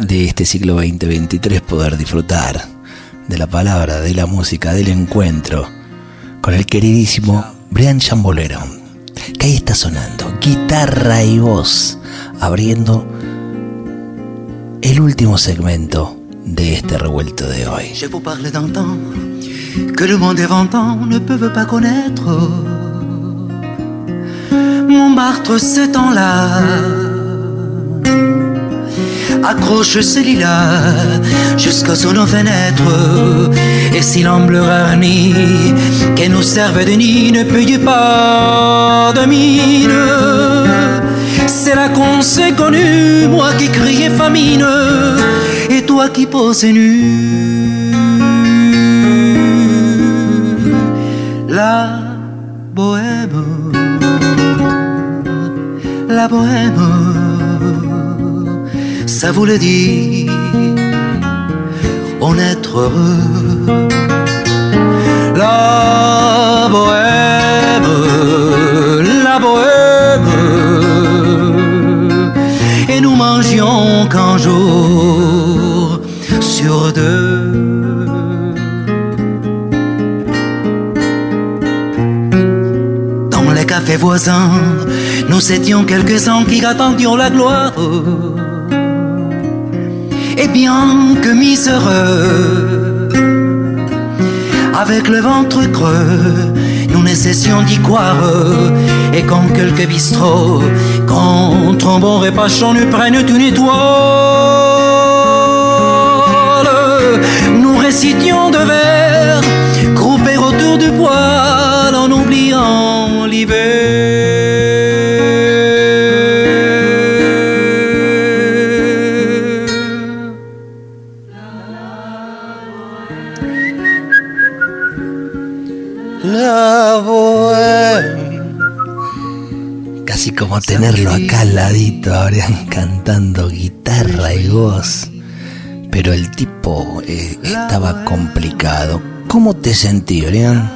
de este siglo 2023 poder disfrutar de la palabra, de la música, del encuentro con el queridísimo Brian Chambolero, que ahí está sonando, guitarra y voz, abriendo el último segmento de este revuelto de hoy. Je vous parle d'un temps que le monde ne peut pas connaître. Montmartre, ce temps-là, accroche ce lilas jusqu'à son fenêtre. Et si l'amble rani qui nous servait de nid ne paye pas de mine, c'est là qu'on s'est connu, moi qui criais famine, et toi qui posais nu. La bohème, la bohème ça voulait dire en être heureux. La bohème, la bohème, et nous mangions qu'un jour sur deux. Dans les cafés voisins, nous étions quelques-uns qui attendions la gloire. Que miséreux, avec le ventre creux, nous ne cessions d'y croire. Et quand quelques bistrots, quand un bon repas nous prennent une étoile, nous récitions de vers, groupés autour du poêle en oubliant l'hiver. La bohème. Casi como tenerlo acá al ladito, Abrián cantando guitarra y voz. Pero el tipo eh, estaba complicado. ¿Cómo te sentí, Abrián?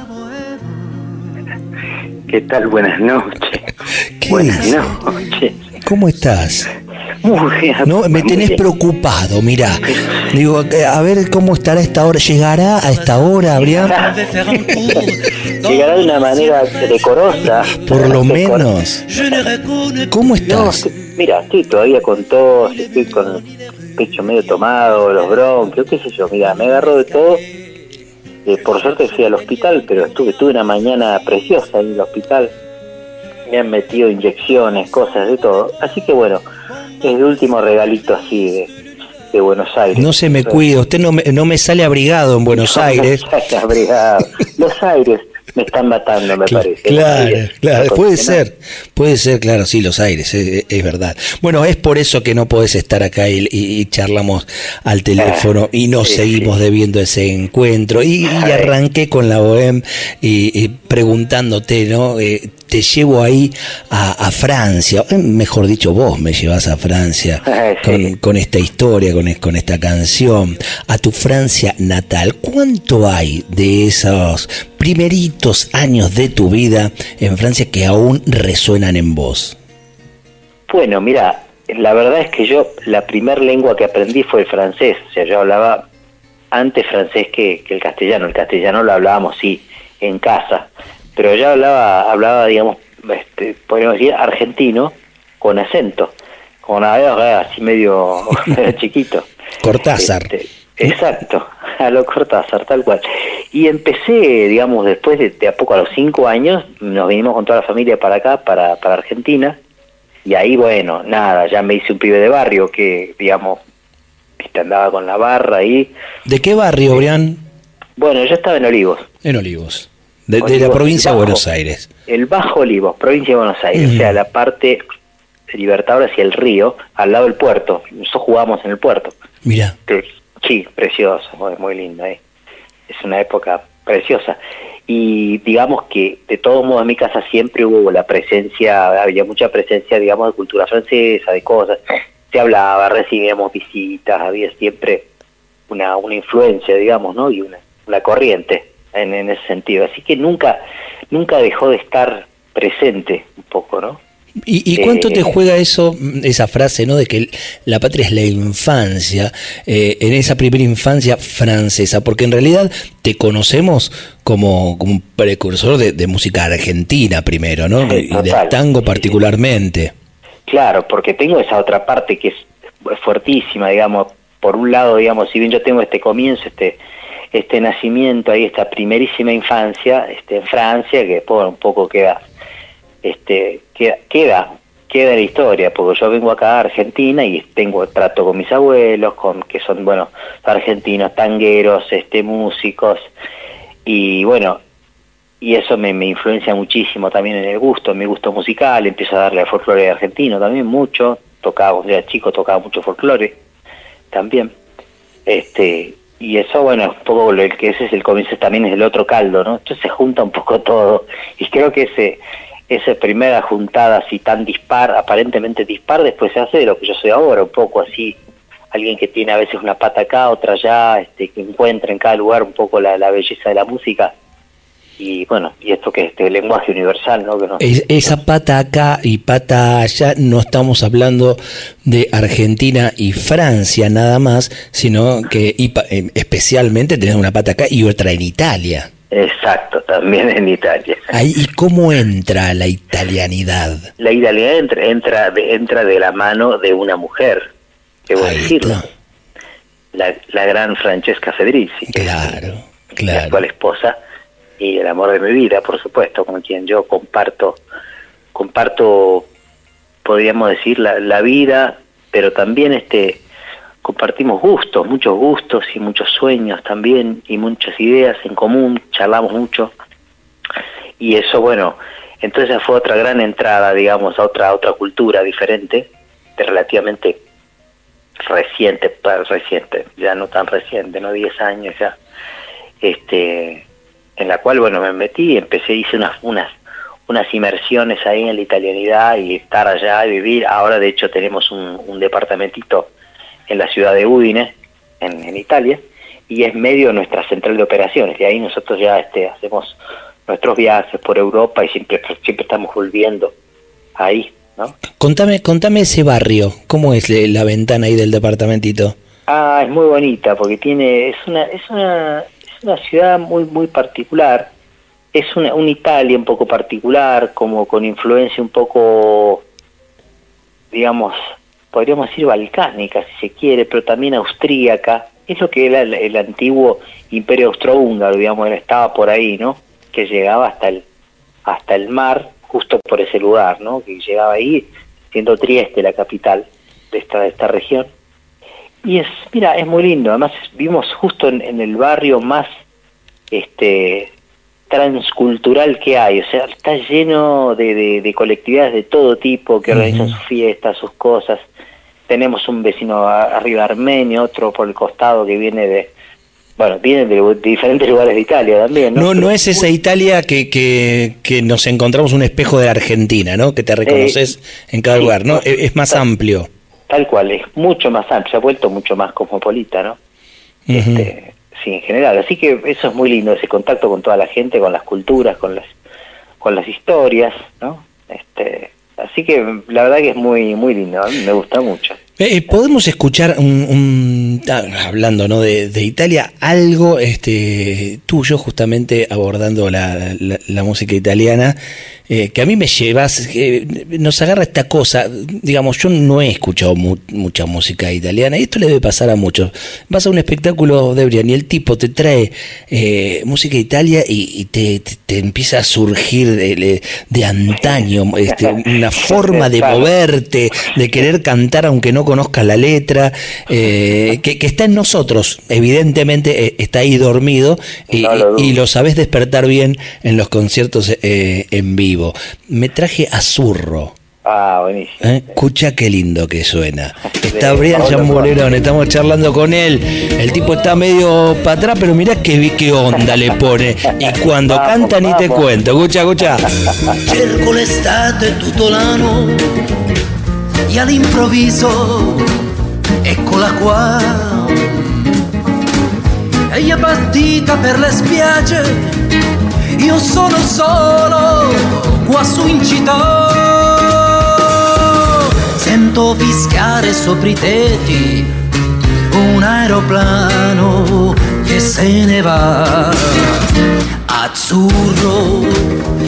¿Qué tal? Buenas noches. ¿Qué Buenas dice? noches. ¿Cómo estás? Muy bien. No, me tenés bien. preocupado, mira. Digo, eh, a ver cómo estará a esta hora. ¿Llegará a esta hora, Abrián? Llegará de una manera decorosa. Por lo menos. ¿Cómo No, estás? estoy- mira, estoy todavía con tos, estoy con el pecho medio tomado, los bronquios, qué sé yo. Mira, me agarró de todo. Eh, por suerte fui al hospital, pero estuve, tuve una mañana preciosa en el hospital. Me han metido inyecciones, cosas de todo. Así que bueno, es el último regalito así de, de Buenos Aires. No se me cuida, usted no me, no me sale abrigado en Buenos Aires. Abrigado. Los aires me están matando, me parece. Claro, claro, puede ser, puede ser, claro, sí, los aires, es, es verdad. Bueno, es por eso que no podés estar acá y, y- y charlamos al teléfono y nos sí, seguimos sí. debiendo ese encuentro. Y, y arranqué con la OEM y, y preguntándote, ¿no? Eh, te llevo ahí a, a Francia, eh, mejor dicho, vos me llevas a Francia sí. con, con esta historia, con, es- con esta canción, a tu Francia natal. ¿Cuánto hay de esos primeritos años de tu vida en Francia que aún resuenan en vos? Bueno, mira, la verdad es que yo, la primer lengua que aprendí fue el francés. O sea, yo hablaba antes francés que, que el castellano. El castellano lo hablábamos, sí, en casa. Pero yo hablaba, hablaba digamos, este, podríamos decir, argentino con acento. Con a- así medio chiquito. Cortázar. Este, exacto, a lo Cortázar, tal cual. Y empecé, digamos, después de, de a poco, a los cinco años, nos vinimos con toda la familia para acá, para, para Argentina, y ahí, bueno, nada, ya me hice un pibe de barrio que, digamos, viste, andaba con la barra ahí. ¿De qué barrio, Brian? Bueno, yo estaba en Olivos, En Olivos. De, de la provincia de. Buenos Aires. el Bajo Olivos, provincia de Buenos Aires, o sea, la parte Libertador hacia el río, al lado del puerto. Nosotros jugábamos en el puerto. Mira, sí, precioso, muy, muy lindo. ¿eh? Es una época preciosa. Y digamos que de todos modos en mi casa siempre hubo la presencia, había mucha presencia, digamos, de cultura francesa, de cosas. Se hablaba, recibíamos visitas, había siempre una, una influencia, digamos, ¿no? Y una, una corriente en, en ese sentido. Así que nunca, nunca dejó de estar presente un poco, ¿no? ¿Y, cuánto te eh, juega eso, esa frase, ¿no? De que la patria es la infancia, eh, en esa primera infancia francesa, porque en realidad te conocemos como, como un precursor de, música argentina primero, ¿no? y del tango particularmente. Claro, porque tengo esa otra parte que es fuertísima, digamos, por un lado, digamos, si bien yo tengo este comienzo, este este nacimiento ahí, esta primerísima infancia, este en Francia, que después un poco queda este, queda, queda, queda la historia, porque yo vengo acá a Argentina y tengo trato con mis abuelos, con que son, bueno, argentinos, tangueros, este, músicos, y bueno, y eso me, me influencia muchísimo también en el gusto, en mi gusto musical, empiezo a darle al folclore argentino también mucho, tocaba, ya chico tocaba mucho folclore también, este, y eso, bueno, un poco el que ese es el comienzo también es el otro caldo, ¿no? Entonces se junta un poco todo, y creo que ese esa primera juntada así tan dispar, aparentemente dispar, después se hace de lo que yo soy ahora, un poco así, alguien que tiene a veces una pata acá, otra allá, este, que encuentra en cada lugar un poco la, belleza de la música. Y bueno, y esto que es este lenguaje universal, ¿no? esa pata acá y pata allá, no estamos hablando de Argentina y Francia nada más, sino que eh, especialmente tenemos una pata acá y otra en Italia. Exacto, también en Italia. ¿Y cómo entra la italianidad? La italianidad entra, entra, de, entra de la mano de una mujer, que voy a decirlo. La, la, gran Francesca Federici. Claro, claro. La actual esposa y el amor de mi vida, por supuesto, con quien yo comparto, comparto, podríamos decir, la, la vida, pero también este compartimos gustos, muchos gustos y muchos sueños también y muchas ideas en común, charlamos mucho. Y eso bueno, entonces fue otra gran entrada, digamos, a otra otra cultura diferente, de relativamente reciente, reciente, ya no tan reciente, no 10 años ya, este, en la cual bueno me metí, empecé hice unas unas unas inmersiones ahí en la italianidad y estar allá y vivir. Ahora de hecho tenemos un, un departamentito en la ciudad de Udine, en, Italia, y es medio de nuestra central de operaciones. De ahí nosotros ya este, hacemos nuestros viajes por Europa y siempre, siempre estamos volviendo ahí. ¿no? Contame, contame ese barrio, ¿cómo es la ventana ahí del departamentito? Ah, es muy bonita porque tiene, es una, es una, una ciudad muy, muy particular. Es una, una Italia un poco particular, como con influencia un poco, digamos, podríamos decir balcánica, si se quiere, pero también austríaca. Es lo que era el, antiguo imperio austrohúngaro, digamos, estaba por ahí, ¿no? Que llegaba hasta el, hasta el mar, justo por ese lugar, ¿no? Que llegaba ahí, siendo Trieste la capital de esta, de esta región. Y es, mira, es muy lindo. Además, vimos justo en, en el barrio más este transcultural que hay, o sea, está lleno de, de, colectividades de todo tipo que organizan sus fiestas, sus cosas. Tenemos un vecino arriba armenio, otro por el costado que viene de, bueno, vienen de, diferentes lugares de Italia también, ¿no? No, es esa Italia que, que, que, nos encontramos un espejo de la Argentina, ¿no? Que te reconoces en cada lugar, ¿no? Es, más amplio. Tal cual, es mucho más amplio, se ha vuelto mucho más cosmopolita, ¿no? este, sí, en general. Así que eso es muy lindo, ese contacto con toda la gente, con las culturas, con las, con las historias, ¿no? Este, así que la verdad que es muy, muy lindo, a mí me gusta mucho. Eh, Podemos escuchar un, ah, hablando ¿no? de, Italia, algo este, tuyo justamente abordando la, la música italiana eh, que a mí me llevas, nos agarra esta cosa, digamos, yo no he escuchado mucha música italiana y esto le debe pasar a muchos. Vas a un espectáculo de Brian y el tipo te trae eh, música de Italia y, te, empieza a surgir de, de antaño, este, una forma de moverte, de querer cantar aunque no conozcas la letra, eh, que, está en nosotros, evidentemente está ahí dormido y, y, lo sabes despertar bien en los conciertos en vivo me traje a Zurro. Ah, buenísimo. ¿Eh? Escucha qué lindo que suena. Está Brian Chambolerón, estamos charlando con él. El tipo está medio para atrás, pero mirá qué, qué onda le pone. Y cuando canta ni te cuento. Escucha, escucha. Cerco l'estate tutto l'anno e all'improvviso eccola qua. Lei è partita per le spiagge, io sono solo qua su in città. Sento fischiare sopra i tetti un aeroplano che se ne va. Azzurro,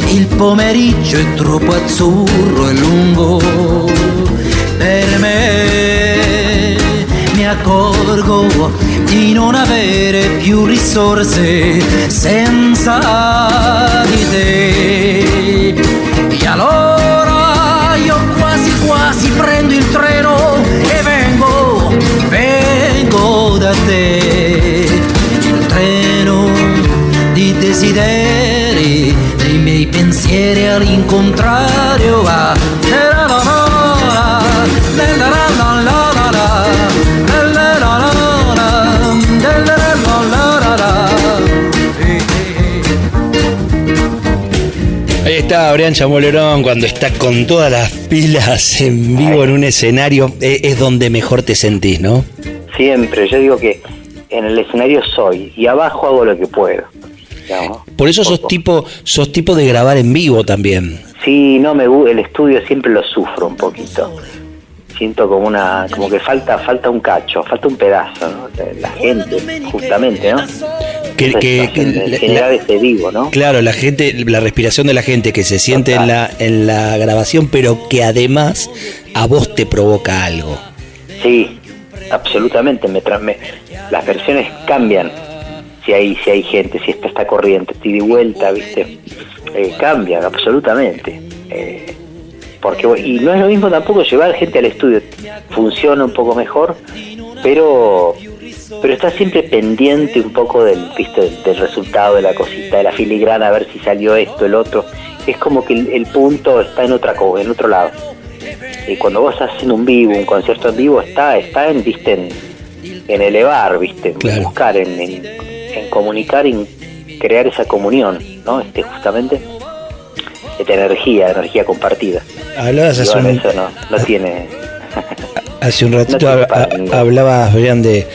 il pomeriggio è troppo azzurro e lungo per me. Mi accorgo di non avere più risorse senza di te. E allora io quasi quasi prendo il treno e vengo, vengo da te. Il treno di desideri, dei miei pensieri all'incontrario va. Está Brian Chamolerón cuando está con todas las pilas en vivo en un escenario. eh, Es donde mejor te sentís, ¿no? Siempre, yo digo que en el escenario soy y abajo hago lo que puedo. digamos. Por eso sos tipo, sos tipo de grabar en vivo también. Sí, no me el estudio siempre lo sufro un poquito. Siento como una, como que falta, falta un cacho, falta un pedazo, ¿no? La gente, justamente, ¿no? Que, de la- ese vivo, ¿no? claro, la gente, la respiración de la gente que se siente en la, en la grabación, pero que además a vos te provoca algo. Sí, absolutamente. Me, las versiones cambian si hay si hay gente, si está esta corriente, ida y vuelta, ¿viste? Eh, cambian absolutamente. Eh, porque y no es lo mismo tampoco llevar gente al estudio. Funciona un poco mejor, pero pero está siempre pendiente un poco del, ¿viste? del, del resultado de la cosita, de la filigrana, a ver si salió esto, el otro. Es como que el, el punto está en otra co- en otro lado. Y cuando vos estás haciendo un vivo, un concierto en vivo, está, está en, viste, en, en elevar, viste, en buscar, en, en, en comunicar, en crear esa comunión, ¿no? Este, justamente, esta energía, energía compartida. Hablabas hace bueno, un, eso no, no tiene... hace un ratito, No hablabas, Brian, de,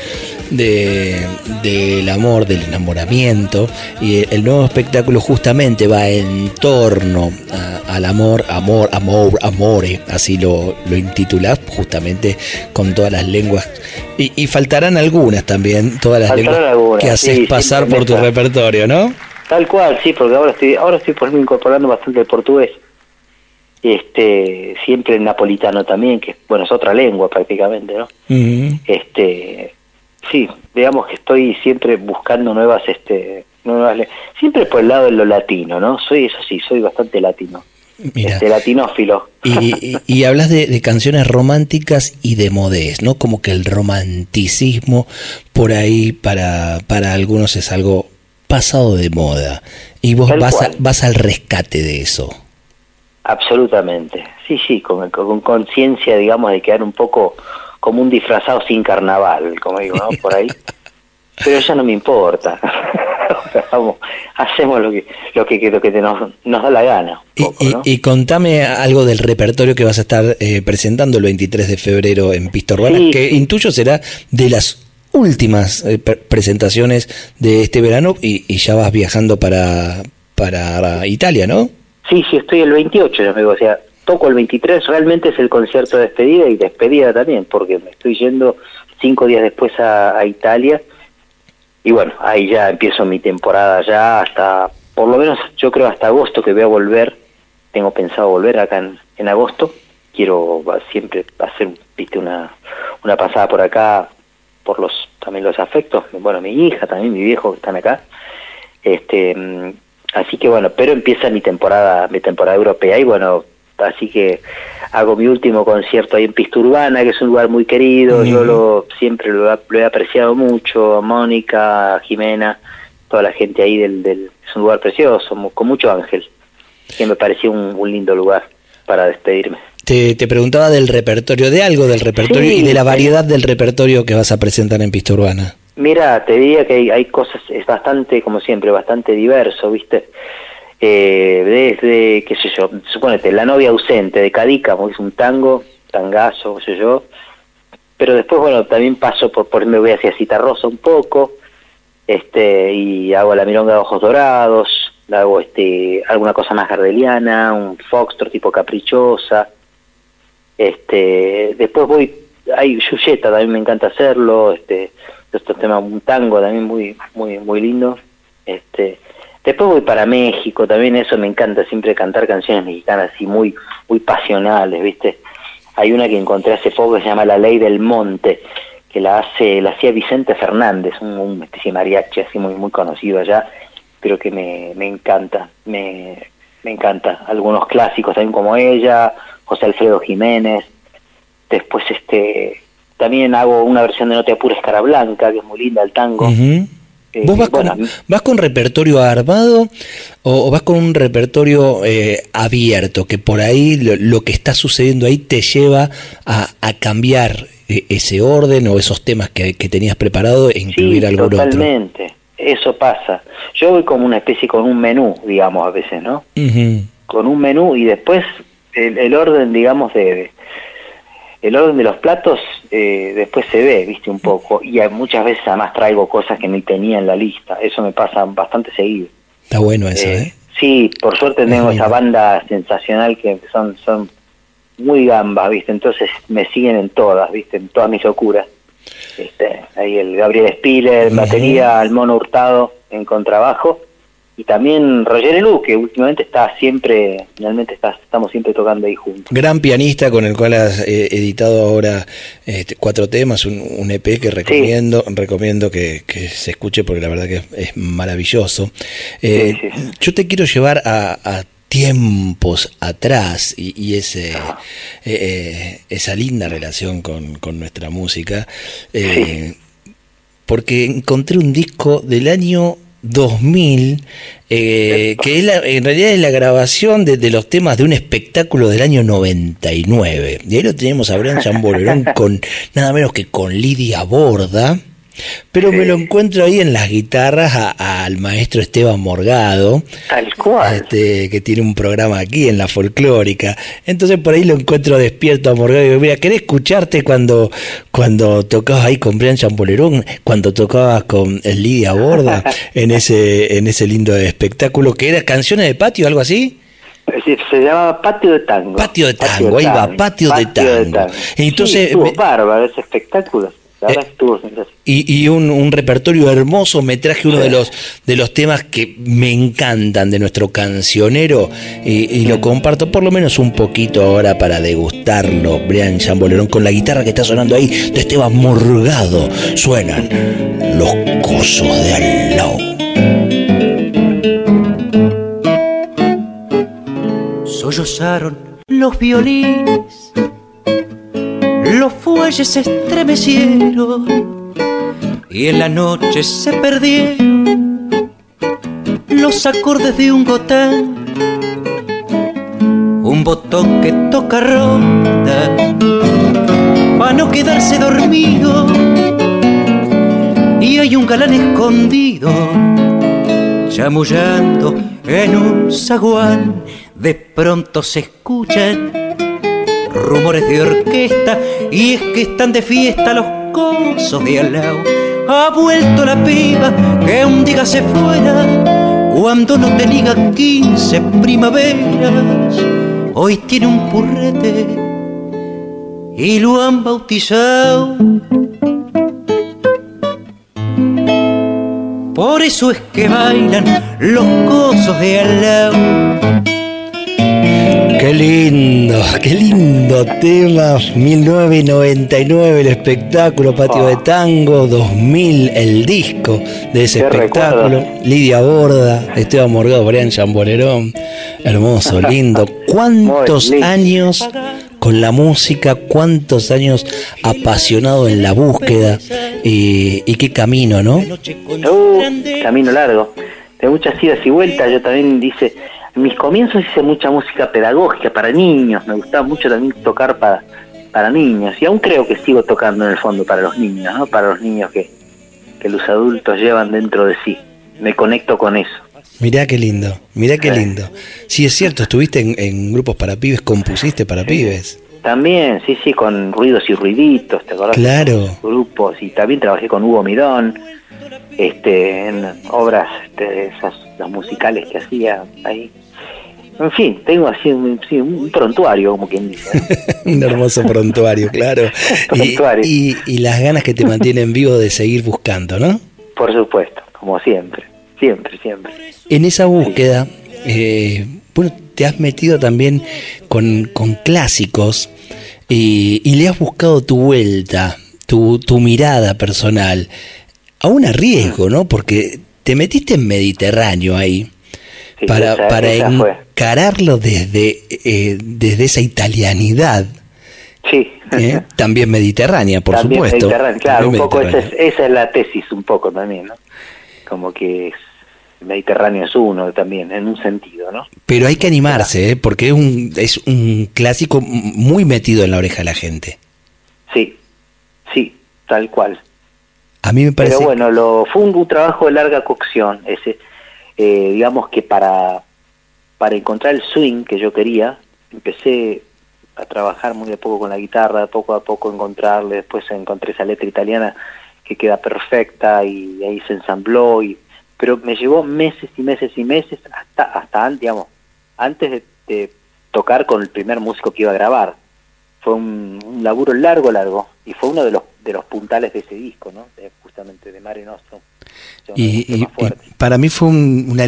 de- del amor, del enamoramiento, y el nuevo espectáculo justamente va en torno a- al amor, amor, amor, amore, así lo, lo intitulás, justamente con todas las lenguas, y, y faltarán algunas también, todas las Faltarán lenguas algunas, que haces sí, pasar por tu repertorio, ¿no? Tal cual, sí, porque ahora estoy, ahora estoy por ejemplo incorporando bastante el portugués. Este, siempre el napolitano también, que bueno, es otra lengua prácticamente, ¿no? Este, sí, digamos que estoy siempre buscando nuevas, este, nuevas, siempre por el lado de lo latino, ¿no? Soy, eso sí, soy bastante latino, Mira. este, latinófilo. Y, y- y hablas de, de canciones románticas y de modés, ¿no? Como que el romanticismo por ahí para, para algunos es algo pasado de moda. Y vos Tal vas, a- vas al rescate de eso. Absolutamente, sí, sí, con con conciencia, digamos, de quedar un poco como un disfrazado sin carnaval, como digo, ¿no? Por ahí. Pero ya no me importa. Vamos, hacemos lo que lo que, lo que te nos, nos da la gana. Y, un poco, y- ¿no? y contame algo del repertorio que vas a estar eh, presentando el 23 de febrero en Pista Urbana, Sí, que intuyo será de las últimas eh, pre- presentaciones de este verano y, y ya vas viajando para, para Italia, ¿no? Sí, sí, estoy el 28, yo me digo, o sea, toco el 23, realmente es el concierto de despedida y despedida también, porque me estoy yendo cinco días después a, Italia. Y bueno, ahí ya empiezo mi temporada ya hasta, por lo menos yo creo hasta agosto que voy a volver, tengo pensado volver acá en, en agosto, quiero siempre hacer, una, una pasada por acá, por los también los afectos, bueno, mi hija, también mi viejo que están acá, este mm, así que bueno pero empieza mi temporada mi temporada europea y bueno así que hago mi último concierto ahí en Pista Urbana que es un lugar muy querido. Yo lo siempre lo, he- lo he apreciado mucho. A Mónica a Jimena toda la gente ahí del, del es un lugar precioso con mucho ángel que me pareció un, un lindo lugar para despedirme. Te, te, preguntaba del repertorio, de algo del repertorio y de la variedad del repertorio que vas a presentar en Pista Urbana. Mira, te diría que hay, cosas, es bastante, como siempre, bastante diverso, ¿viste? Eh, desde, qué sé yo, suponete, La novia ausente de Cadica, es un tango, tangazo, qué sé yo, pero después, bueno, también paso por, por me voy hacia Citarrosa un poco, este, y hago la milonga de ojos dorados, hago este, alguna cosa más gardeliana, un foxtrot tipo caprichosa, este, después voy, hay Yuyeta, también me encanta hacerlo, este, estos temas, un tango también muy, muy, muy lindo, este, después voy para México, también eso me encanta, siempre cantar canciones mexicanas así muy, muy pasionales, viste, hay una que encontré hace poco que se llama La Ley del Monte, que la hace, la hacía Vicente Fernández, un, un mariachi así muy, muy conocido allá, pero que me, me encanta, me, me encanta. Algunos clásicos también como ella, José Alfredo Jiménez, después este también hago una versión de No te apures cara blanca, que es muy linda el tango. ¿Vos vas, con, vas, con, repertorio armado o, vas con un repertorio eh, abierto, que por ahí lo, que está sucediendo ahí te lleva a, a cambiar eh, ese orden o esos temas que, que tenías preparado e incluir sí, totalmente. Eso pasa. Yo voy como una especie con un menú, digamos, a veces, ¿no? Con un menú y después el, orden, digamos, de, el orden de los platos eh, después se ve, viste, un poco. Y muchas veces además traigo cosas que ni tenía en la lista. Eso me pasa bastante seguido. Está bueno eso, ¿eh? ¿eh? Sí, por suerte tengo esa banda sensacional que son, son muy gambas, ¿viste? Entonces me siguen en todas, ¿viste? En todas mis locuras. Este, ahí el Gabriel Spiller en batería, el Mono Hurtado en contrabajo y también Roger Elú, que últimamente está siempre, finalmente está, estamos siempre tocando ahí juntos. Gran pianista con el cual has eh, editado ahora este, cuatro temas, un, EP que recomiendo, recomiendo que, se escuche porque la verdad que es, maravilloso. Eh, yo te quiero llevar a tiempos atrás y, ese, eh, eh, esa linda relación con, nuestra música, porque encontré un disco del año 2000, que es en realidad es la grabación de, los temas de un espectáculo del año 99. Y ahí lo tenemos a Brian Chambolerón con nada menos que con Lidia Borda. Pero me lo encuentro ahí en las guitarras al maestro Esteban Morgado. Tal cual. Este, que tiene un programa aquí en la folclórica. Entonces por ahí lo encuentro despierto a Morgado y digo, mira, ¿querés escucharte cuando, cuando tocabas ahí con Brian Champolerón, cuando tocabas con Lidia Borda en ese, en ese lindo espectáculo que era canciones de patio, algo así? se llamaba Patio de Tango. Patio de Tango, ahí va, Patio, de, tango. Entonces, estuvo bárbaro ese espectáculo. Eh, y, y un, repertorio hermoso, me traje uno de los de los temas que me encantan de nuestro cancionero y, lo comparto por lo menos un poquito ahora para degustarlo. Brian Chambolerón con la guitarra que está sonando ahí de Esteban Morgado. Suenan los cosos de al lado. Sollozaron los violines los fuelles se estremecieron y en la noche se perdieron los acordes de un gotán, un botón que toca ronda para no quedarse dormido. Y hay un galán escondido chamullando en un zaguán. De pronto se escuchan rumores de orquesta y es que están de fiesta los cosos de al lado. Ha vuelto la piba que un día se fuera cuando no tenía quince primaveras. Hoy tiene un purrete y lo han bautizado. Por eso es que bailan los cosos de al lado lindo, qué lindo tema. 1999 el espectáculo Patio de Tango, 2000 el disco de ese espectáculo. Lidia Borda, Esteban Morgado, Brian Chambolerón. Hermoso, lindo. ¿Cuántos años con la música? ¿Cuántos años apasionado en la búsqueda? Y, qué camino, ¿no? Uh, camino largo. De muchas idas y vueltas. Yo también dice En mis comienzos hice mucha música pedagógica para niños, me gustaba mucho también tocar para, para niños y aún creo que sigo tocando en el fondo para los niños, ¿no? para los niños que, que los adultos llevan dentro de sí. Me conecto con eso. Mirá qué lindo, mirá qué lindo. Sí, es cierto, estuviste en, grupos para pibes, compusiste para pibes. También, sí, sí, con ruidos y ruiditos, ¿te acordás? Claro. Grupos, y también trabajé con Hugo Midón, este, en obras, este, esas, las musicales que hacía ahí. En fin, tengo así un, prontuario, como quien dice. un hermoso prontuario, claro. Y, y, las ganas que te mantienen vivo de seguir buscando, ¿no? Por supuesto, como siempre, siempre, siempre. En esa búsqueda, eh, bueno, te has metido también con, con clásicos y, y, le has buscado tu vuelta, tu, tu mirada personal, a un riesgo, ¿no? Porque te metiste en Mediterráneo ahí para, para encararlo desde, eh, desde esa italianidad. Sí. ¿Eh? También mediterránea, por supuesto. claro, un poco esa es, esa es, la tesis, un poco también, ¿no? Como que Mediterráneo es uno también, en un sentido, ¿no? Pero hay que animarse, ¿eh? porque es un, es un clásico muy metido en la oreja de la gente. Sí, sí, tal cual. A mí me parece. Pero bueno, lo, fue un, trabajo de larga cocción, ese, eh, digamos que para, para encontrar el swing que yo quería, empecé a trabajar muy de poco con la guitarra, poco a poco encontrarle, después encontré esa letra italiana que queda perfecta y ahí se ensambló y pero me llevó meses y meses y meses hasta hasta antes de, tocar con el primer músico que iba a grabar. Fue un, laburo largo largo y fue uno de los de los puntales de ese disco no justamente de Mare Nostrum. Y, para mí fue un,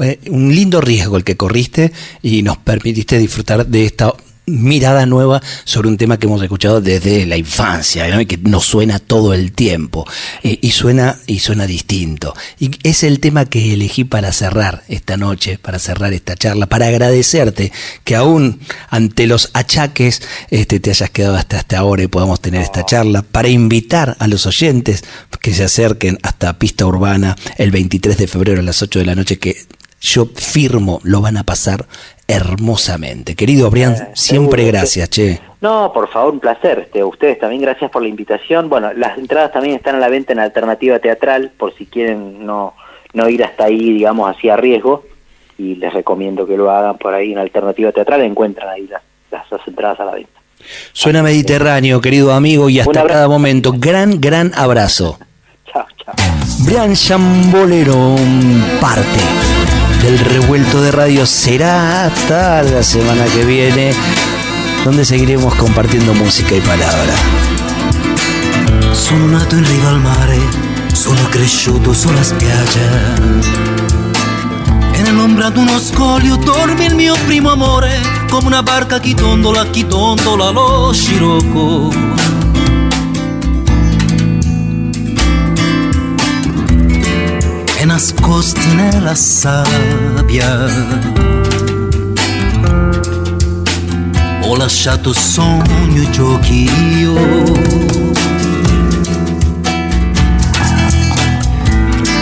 eh, un lindo riesgo el que corriste y nos permitiste disfrutar de esta mirada nueva sobre un tema que hemos escuchado desde la infancia y que nos suena todo el tiempo y suena y suena distinto. Y es el tema que elegí para cerrar esta noche para cerrar esta charla para agradecerte que aún ante los achaques este te hayas quedado hasta hasta ahora y podamos tener esta charla para invitar a los oyentes que se acerquen hasta pista urbana el 23 de febrero a las 8 de la noche que yo firmo lo van a pasar hermosamente. Querido Brian, eh, siempre gracias, che. No, por favor, un placer. Este, ustedes también gracias por la invitación. Bueno, las entradas también están a la venta en Alternativa Teatral, por si quieren no, no ir hasta ahí, digamos, así a riesgo. Y les recomiendo que lo hagan por ahí en Alternativa Teatral, encuentran ahí las, las, entradas a la venta. Suena mediterráneo, querido amigo, y hasta cada momento. Gran, gran abrazo. chao, chao. Brian Chambolero parte del revuelto de radio será hasta la semana que viene, donde seguiremos compartiendo música y palabra. Sono nato in riva al mare, sono cresciuto sulla spiaggia. E nell'ombra di uno scoglio dorme il mio primo amore, come una barca chi tondola, chi tondola lo scirocco nascosti nella sabbia. Ho lasciato sogno e giochi io.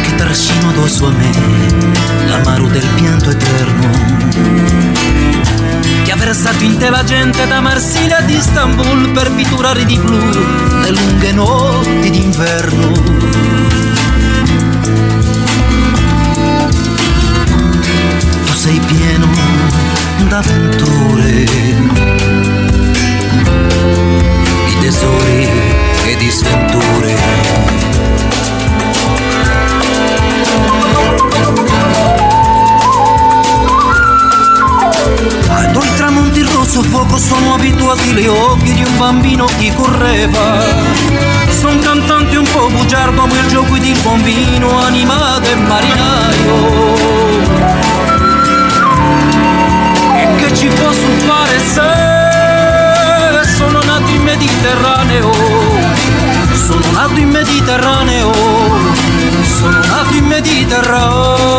Che trascino addosso a me l'amaro del pianto eterno. Che ha versato in te la gente da Marsiglia ad Istanbul per pitturare di blu le lunghe notti d'inverno sei pieno d'avventure, di tesori e di sventure. Quando i tramonti rosso fuoco sono abituati le occhi di un bambino che correva. Son cantante un po' bugiardo ma il gioco di bambino animato e marinaio Mediterraneo, sono nato in Mediterraneo, sono nato in Mediterraneo.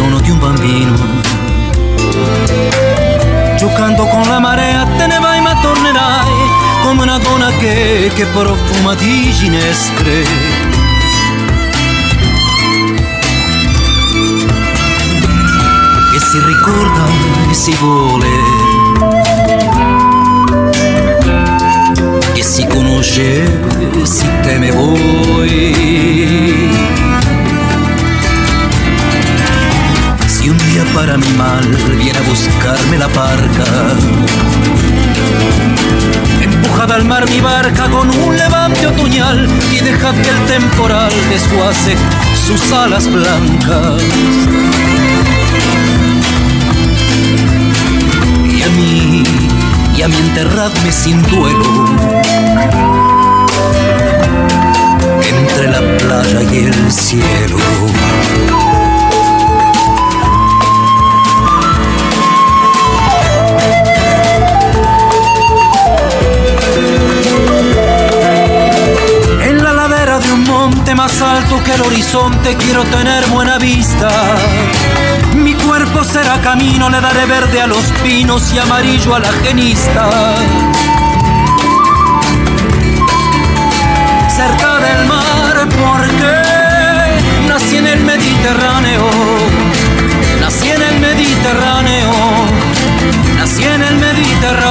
sono di un bambino giocando con la marea te ne vai ma tornerai come una donna che, che profuma di ginestre. Che si ricorda e si vuole, che si conosce e si teme voi. Para mi mal viene a buscarme la parca Empujad al mar mi barca con un levante otoñal y dejad que el temporal desguace sus alas blancas. Y a mí, y a mí enterradme sin duelo entre la playa y el cielo. El horizonte quiero tener buena vista. Mi cuerpo será camino, le daré verde a los pinos y amarillo a la genista. Cerca del mar, porque nací en el Mediterráneo, nací en el Mediterráneo, nací en el Mediterráneo.